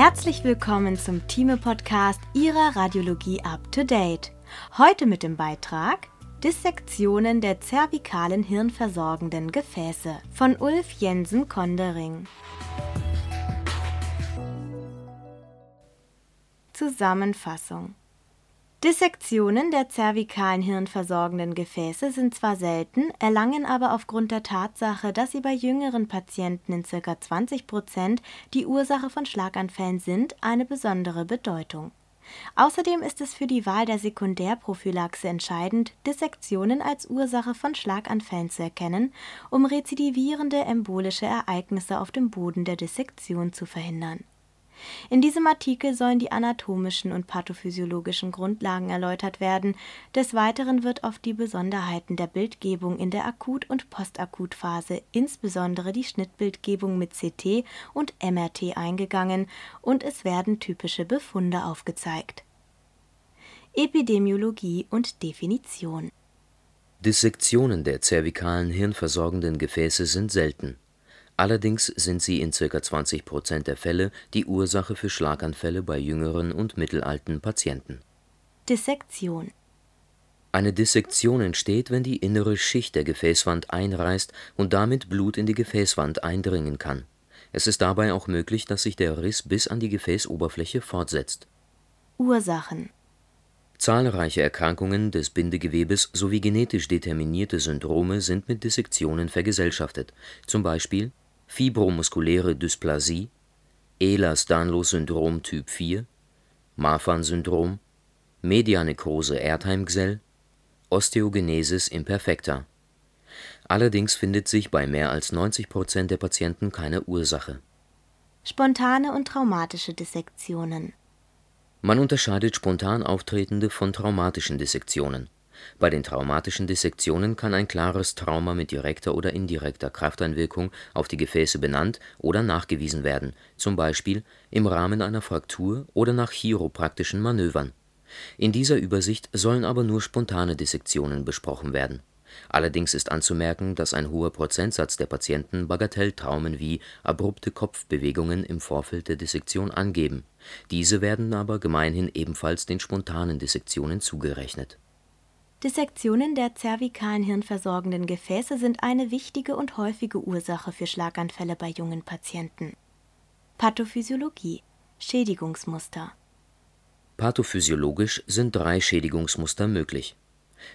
Herzlich willkommen zum Thieme-Podcast Ihrer Radiologie Up to Date. Heute mit dem Beitrag Dissektionen der zervikalen hirnversorgenden Gefäße von Ulf Jensen Kondering. Zusammenfassung Dissektionen der zervikalen hirnversorgenden Gefäße sind zwar selten, erlangen aber aufgrund der Tatsache, dass sie bei jüngeren Patienten in ca. 20 Prozent die Ursache von Schlaganfällen sind, eine besondere Bedeutung. Außerdem ist es für die Wahl der Sekundärprophylaxe entscheidend, Dissektionen als Ursache von Schlaganfällen zu erkennen, um rezidivierende embolische Ereignisse auf dem Boden der Dissektion zu verhindern in diesem Artikel sollen die anatomischen und pathophysiologischen Grundlagen erläutert werden, des Weiteren wird auf die Besonderheiten der Bildgebung in der Akut und Postakutphase, insbesondere die Schnittbildgebung mit CT und MRT eingegangen und es werden typische Befunde aufgezeigt. Epidemiologie und Definition. Dissektionen der zervikalen hirnversorgenden Gefäße sind selten Allerdings sind sie in ca. 20 Prozent der Fälle die Ursache für Schlaganfälle bei jüngeren und mittelalten Patienten. Dissektion Eine Dissektion entsteht, wenn die innere Schicht der Gefäßwand einreißt und damit Blut in die Gefäßwand eindringen kann. Es ist dabei auch möglich, dass sich der Riss bis an die Gefäßoberfläche fortsetzt. Ursachen Zahlreiche Erkrankungen des Bindegewebes sowie genetisch determinierte Syndrome sind mit Dissektionen vergesellschaftet, zum Beispiel Fibromuskuläre Dysplasie, Ehlers-Danlos-Syndrom Typ 4, Marfan-Syndrom, Medianekrose Erdheim-Gsell, Osteogenesis imperfecta. Allerdings findet sich bei mehr als 90 Prozent der Patienten keine Ursache. Spontane und traumatische Dissektionen Man unterscheidet spontan auftretende von traumatischen Dissektionen bei den traumatischen Dissektionen kann ein klares Trauma mit direkter oder indirekter Krafteinwirkung auf die Gefäße benannt oder nachgewiesen werden, zum Beispiel im Rahmen einer Fraktur oder nach chiropraktischen Manövern. In dieser Übersicht sollen aber nur spontane Dissektionen besprochen werden. Allerdings ist anzumerken, dass ein hoher Prozentsatz der Patienten Bagatelltraumen wie abrupte Kopfbewegungen im Vorfeld der Dissektion angeben. Diese werden aber gemeinhin ebenfalls den spontanen Dissektionen zugerechnet Dissektionen der zervikalen hirnversorgenden Gefäße sind eine wichtige und häufige Ursache für Schlaganfälle bei jungen Patienten. Pathophysiologie Schädigungsmuster Pathophysiologisch sind drei Schädigungsmuster möglich.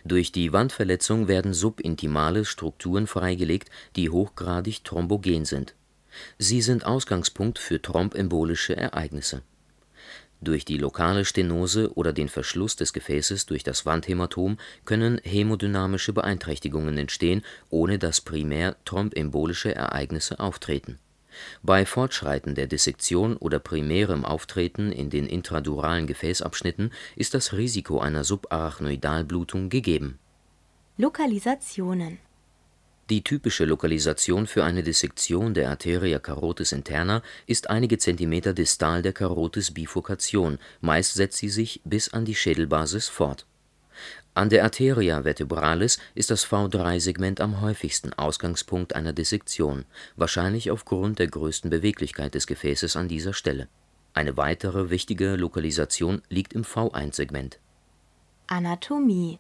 Durch die Wandverletzung werden subintimale Strukturen freigelegt, die hochgradig thrombogen sind. Sie sind Ausgangspunkt für thrombembolische Ereignisse durch die lokale Stenose oder den Verschluss des Gefäßes durch das Wandhämatom können hämodynamische Beeinträchtigungen entstehen, ohne dass primär thrombembolische Ereignisse auftreten. Bei Fortschreiten der Dissektion oder primärem Auftreten in den intraduralen Gefäßabschnitten ist das Risiko einer Subarachnoidalblutung gegeben. Lokalisationen die typische Lokalisation für eine Dissektion der Arteria carotis interna ist einige Zentimeter distal der Carotis Bifurcation, meist setzt sie sich bis an die Schädelbasis fort. An der Arteria vertebralis ist das V3-Segment am häufigsten Ausgangspunkt einer Dissektion, wahrscheinlich aufgrund der größten Beweglichkeit des Gefäßes an dieser Stelle. Eine weitere wichtige Lokalisation liegt im V1-Segment. Anatomie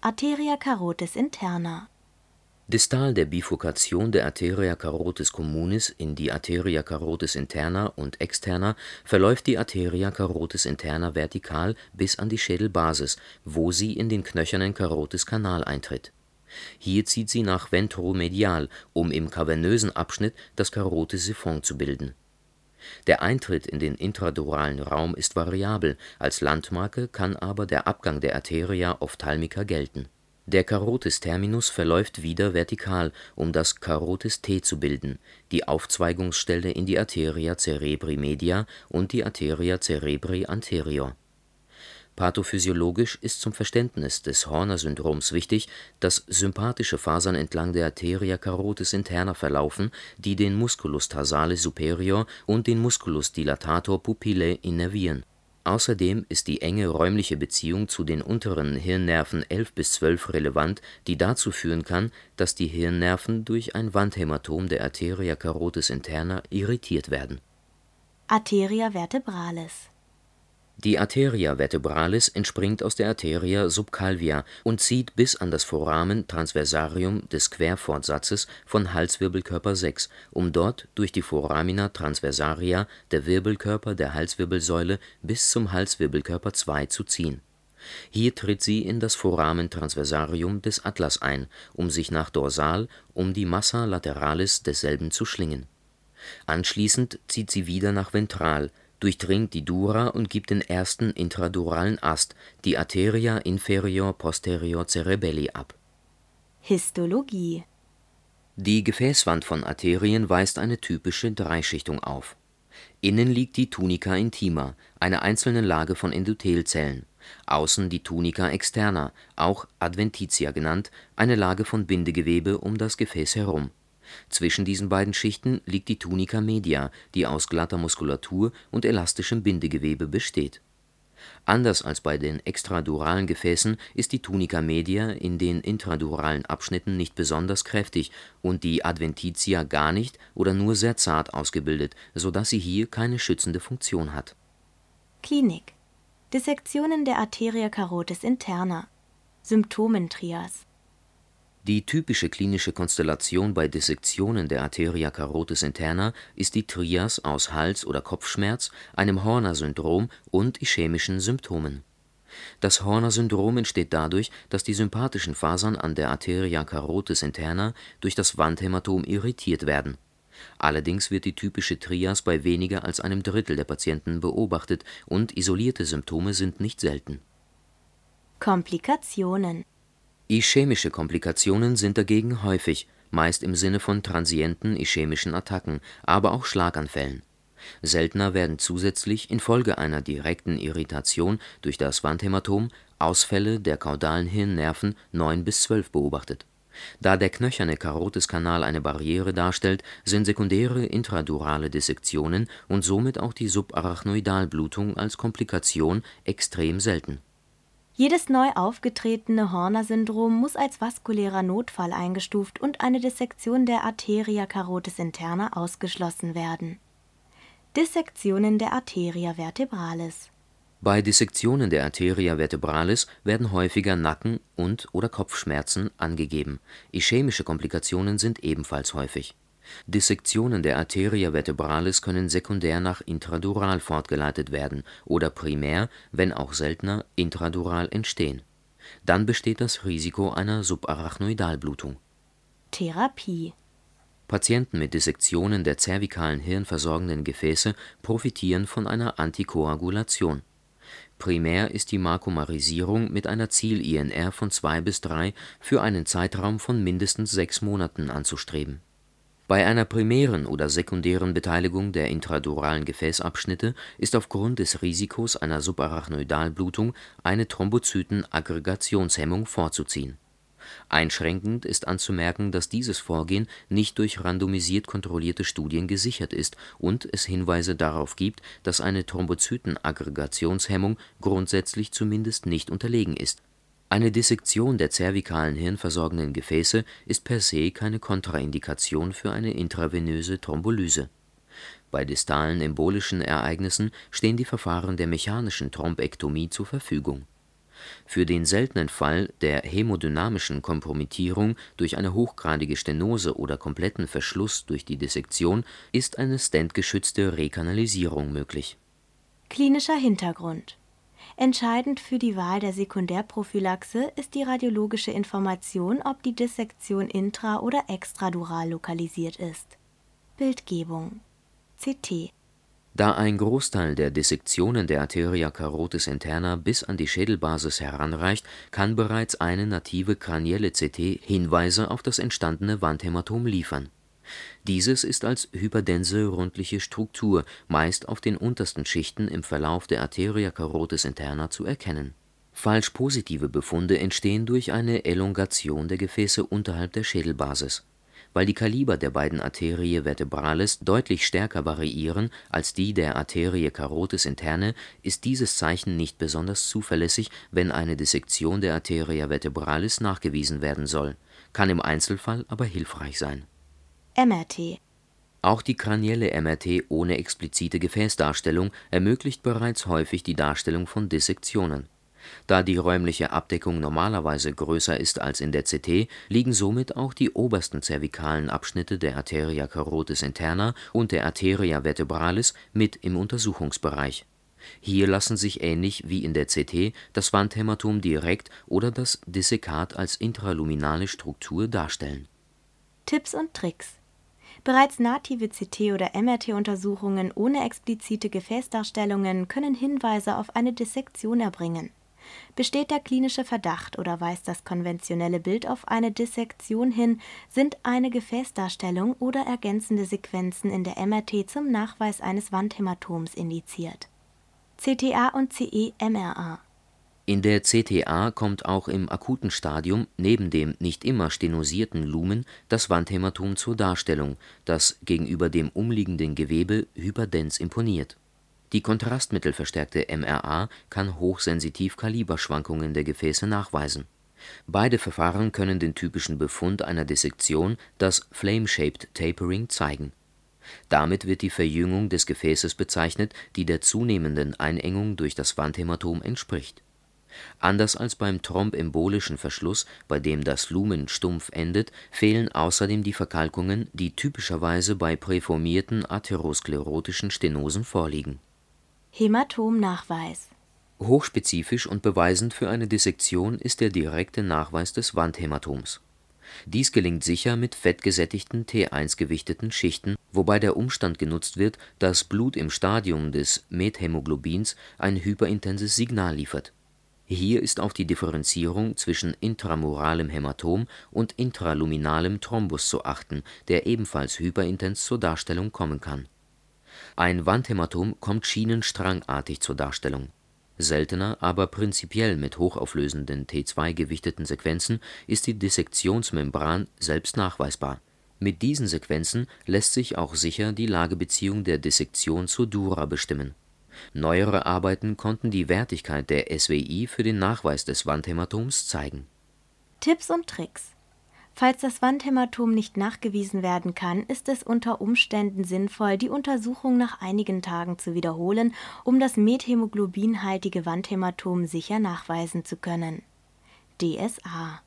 Arteria carotis interna Distal der Bifurkation der Arteria carotis communis in die Arteria carotis interna und externa verläuft die Arteria carotis interna vertikal bis an die Schädelbasis, wo sie in den knöchernen Karotiskanal eintritt. Hier zieht sie nach ventromedial, um im kavernösen Abschnitt das Karotissiphon zu bilden. Der Eintritt in den intraduralen Raum ist variabel, als Landmarke kann aber der Abgang der Arteria ophthalmica gelten der Carotis terminus verläuft wieder vertikal, um das Carotis T zu bilden, die Aufzweigungsstelle in die Arteria cerebri media und die Arteria cerebri anterior. Pathophysiologisch ist zum Verständnis des Horner-Syndroms wichtig, dass sympathische Fasern entlang der Arteria carotis interna verlaufen, die den Musculus tarsalis superior und den Musculus dilatator pupillae innervieren Außerdem ist die enge räumliche Beziehung zu den unteren Hirnnerven 11 bis 12 relevant, die dazu führen kann, dass die Hirnnerven durch ein Wandhämatom der Arteria carotis interna irritiert werden. Arteria vertebralis Die Arteria vertebralis entspringt aus der Arteria subcalvia und zieht bis an das Foramen transversarium des Querfortsatzes von Halswirbelkörper 6, um dort durch die Foramina transversaria der Wirbelkörper der Halswirbelsäule bis zum Halswirbelkörper 2 zu ziehen. Hier tritt sie in das Foramen transversarium des Atlas ein, um sich nach dorsal um die Massa lateralis desselben zu schlingen. Anschließend zieht sie wieder nach ventral, durchdringt die Dura und gibt den ersten intraduralen Ast, die Arteria inferior posterior cerebelli ab. Histologie Die Gefäßwand von Arterien weist eine typische Dreischichtung auf. Innen liegt die Tunica intima, eine einzelne Lage von Endothelzellen, außen die Tunica externa, auch Adventitia genannt, eine Lage von Bindegewebe um das Gefäß herum. Zwischen diesen beiden Schichten liegt die Tunica media, die aus glatter Muskulatur und elastischem Bindegewebe besteht. Anders als bei den extraduralen Gefäßen ist die Tunica media in den intraduralen Abschnitten nicht besonders kräftig und die Adventitia gar nicht oder nur sehr zart ausgebildet, so dass sie hier keine schützende Funktion hat. Klinik Dissektionen der Arteria carotis interna Symptomentrias Die typische klinische Konstellation bei Dissektionen der Arteria carotis interna ist die Trias aus Hals - oder Kopfschmerz, einem Horner-Syndrom und ischämischen Symptomen. Das Horner-Syndrom entsteht dadurch, dass die sympathischen Fasern an der Arteria carotis interna durch das Wandhämatom irritiert werden. Allerdings wird die typische Trias bei weniger als einem Drittel der Patienten beobachtet und isolierte Symptome sind nicht selten. Komplikationen Ischämische Komplikationen sind dagegen häufig, meist im Sinne von transienten ischämischen Attacken, aber auch Schlaganfällen. Seltener werden zusätzlich infolge einer direkten Irritation durch das Wandhämatom Ausfälle der kaudalen Hirnnerven 9 bis 12 beobachtet. Da der knöcherne Karotiskanal eine Barriere darstellt, sind sekundäre intradurale Dissektionen und somit auch die Subarachnoidalblutung als Komplikation extrem selten. Jedes neu aufgetretene Horner-Syndrom muss als vaskulärer Notfall eingestuft und eine Dissektion der Arteria carotis interna ausgeschlossen werden. Dissektionen der Arteria vertebralis Bei Dissektionen der Arteria vertebralis werden häufiger Nacken - und/oder Kopfschmerzen angegeben. Ischämische Komplikationen sind ebenfalls häufig. Dissektionen der Arteria vertebralis können sekundär nach intradural fortgeleitet werden oder primär, wenn auch seltener, intradural entstehen. Dann besteht das Risiko einer Subarachnoidalblutung. Therapie Patienten mit Dissektionen der zervikalen hirnversorgenden Gefäße profitieren von einer Antikoagulation. Primär ist die Markomarisierung mit einer Ziel-INR von 2 bis 3 für einen Zeitraum von mindestens sechs Monaten anzustreben. Bei einer primären oder sekundären Beteiligung der intraduralen Gefäßabschnitte ist aufgrund des Risikos einer Subarachnoidalblutung eine Thrombozytenaggregationshemmung vorzuziehen. Einschränkend ist anzumerken, dass dieses Vorgehen nicht durch randomisiert kontrollierte Studien gesichert ist und es Hinweise darauf gibt, dass eine Thrombozytenaggregationshemmung grundsätzlich zumindest nicht unterlegen ist. Eine Dissektion der zervikalen hirnversorgenden Gefäße ist per se keine Kontraindikation für eine intravenöse Thrombolyse. Bei distalen embolischen Ereignissen stehen die Verfahren der mechanischen Thrombektomie zur Verfügung. Für den seltenen Fall der hämodynamischen Kompromittierung durch eine hochgradige Stenose oder kompletten Verschluss durch die Dissektion ist eine stentgeschützte Rekanalisierung möglich. Klinischer Hintergrund Entscheidend für die Wahl der Sekundärprophylaxe ist die radiologische Information, ob die Dissektion intra oder extradural lokalisiert ist. Bildgebung CT Da ein Großteil der Dissektionen der Arteria carotis interna bis an die Schädelbasis heranreicht, kann bereits eine native kranielle CT Hinweise auf das entstandene Wandhämatom liefern. Dieses ist als hyperdense rundliche Struktur meist auf den untersten Schichten im Verlauf der Arteria carotis interna zu erkennen. Falsch positive Befunde entstehen durch eine Elongation der Gefäße unterhalb der Schädelbasis. Weil die Kaliber der beiden Arteriae vertebrales deutlich stärker variieren als die der Arterie carotis interne, ist dieses Zeichen nicht besonders zuverlässig, wenn eine Dissektion der Arteria vertebralis nachgewiesen werden soll, kann im Einzelfall aber hilfreich sein. MRT Auch die kranielle MRT ohne explizite Gefäßdarstellung ermöglicht bereits häufig die Darstellung von Dissektionen. Da die räumliche Abdeckung normalerweise größer ist als in der CT, liegen somit auch die obersten zervikalen Abschnitte der Arteria carotis interna und der Arteria vertebralis mit im Untersuchungsbereich. Hier lassen sich ähnlich wie in der CT das Wandhämatom direkt oder das Dissekat als intraluminale Struktur darstellen. Tipps und Tricks Bereits native CT oder MRT-Untersuchungen ohne explizite Gefäßdarstellungen können Hinweise auf eine Dissektion erbringen. Besteht der klinische Verdacht oder weist das konventionelle Bild auf eine Dissektion hin, sind eine Gefäßdarstellung oder ergänzende Sequenzen in der MRT zum Nachweis eines Wandhämatoms indiziert. CTA und CE-MRA in der CTA kommt auch im akuten Stadium neben dem nicht immer stenosierten Lumen das Wandhämatom zur Darstellung, das gegenüber dem umliegenden Gewebe hyperdens imponiert. Die kontrastmittelverstärkte MRA kann hochsensitiv Kaliberschwankungen der Gefäße nachweisen. Beide Verfahren können den typischen Befund einer Dissektion, das Flame-Shaped Tapering, zeigen. Damit wird die Verjüngung des Gefäßes bezeichnet, die der zunehmenden Einengung durch das Wandhämatom entspricht Anders als beim thrombembolischen Verschluss, bei dem das Lumen stumpf endet, fehlen außerdem die Verkalkungen, die typischerweise bei präformierten atherosklerotischen Stenosen vorliegen. Hämatomnachweis Hochspezifisch und beweisend für eine Dissektion ist der direkte Nachweis des Wandhämatoms. Dies gelingt sicher mit fettgesättigten T1-gewichteten Schichten, wobei der Umstand genutzt wird, dass Blut im Stadium des Methämoglobins ein hyperintenses Signal liefert hier ist auf die Differenzierung zwischen intramuralem Hämatom und intraluminalem Thrombus zu achten, der ebenfalls hyperintens zur Darstellung kommen kann. Ein Wandhämatom kommt schienenstrangartig zur Darstellung. Seltener, aber prinzipiell mit hochauflösenden T2-gewichteten Sequenzen ist die Dissektionsmembran selbst nachweisbar. Mit diesen Sequenzen lässt sich auch sicher die Lagebeziehung der Dissektion zur Dura bestimmen Neuere Arbeiten konnten die Wertigkeit der SWI für den Nachweis des Wandhämatoms zeigen. Tipps und Tricks Falls das Wandhämatom nicht nachgewiesen werden kann, ist es unter Umständen sinnvoll, die Untersuchung nach einigen Tagen zu wiederholen, um das methämoglobinhaltige Wandhämatom sicher nachweisen zu können. DSA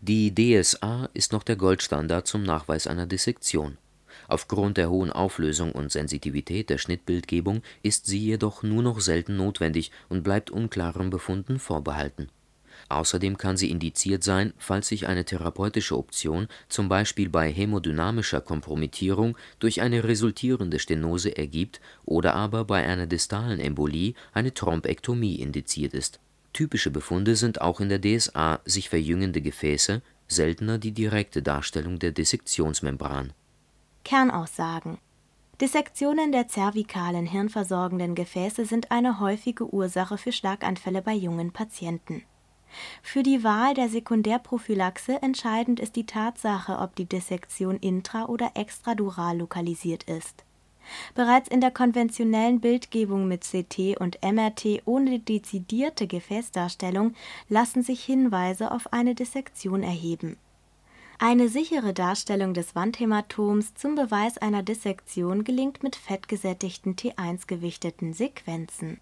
Die DSA ist noch der Goldstandard zum Nachweis einer Dissektion Aufgrund der hohen Auflösung und Sensitivität der Schnittbildgebung ist sie jedoch nur noch selten notwendig und bleibt unklaren Befunden vorbehalten. Außerdem kann sie indiziert sein, falls sich eine therapeutische Option zum Beispiel bei hämodynamischer Kompromittierung durch eine resultierende Stenose ergibt oder aber bei einer distalen Embolie eine Thrombektomie indiziert ist. Typische Befunde sind auch in der DSA sich verjüngende Gefäße, seltener die direkte Darstellung der Dissektionsmembran Kernaussagen Dissektionen der zervikalen hirnversorgenden Gefäße sind eine häufige Ursache für Schlaganfälle bei jungen Patienten. Für die Wahl der Sekundärprophylaxe entscheidend ist die Tatsache, ob die Dissektion intra- oder extradural lokalisiert ist. Bereits in der konventionellen Bildgebung mit CT und MRT ohne dezidierte Gefäßdarstellung lassen sich Hinweise auf eine Dissektion erheben eine sichere Darstellung des Wandhämatoms zum Beweis einer Dissektion gelingt mit fettgesättigten T1-gewichteten Sequenzen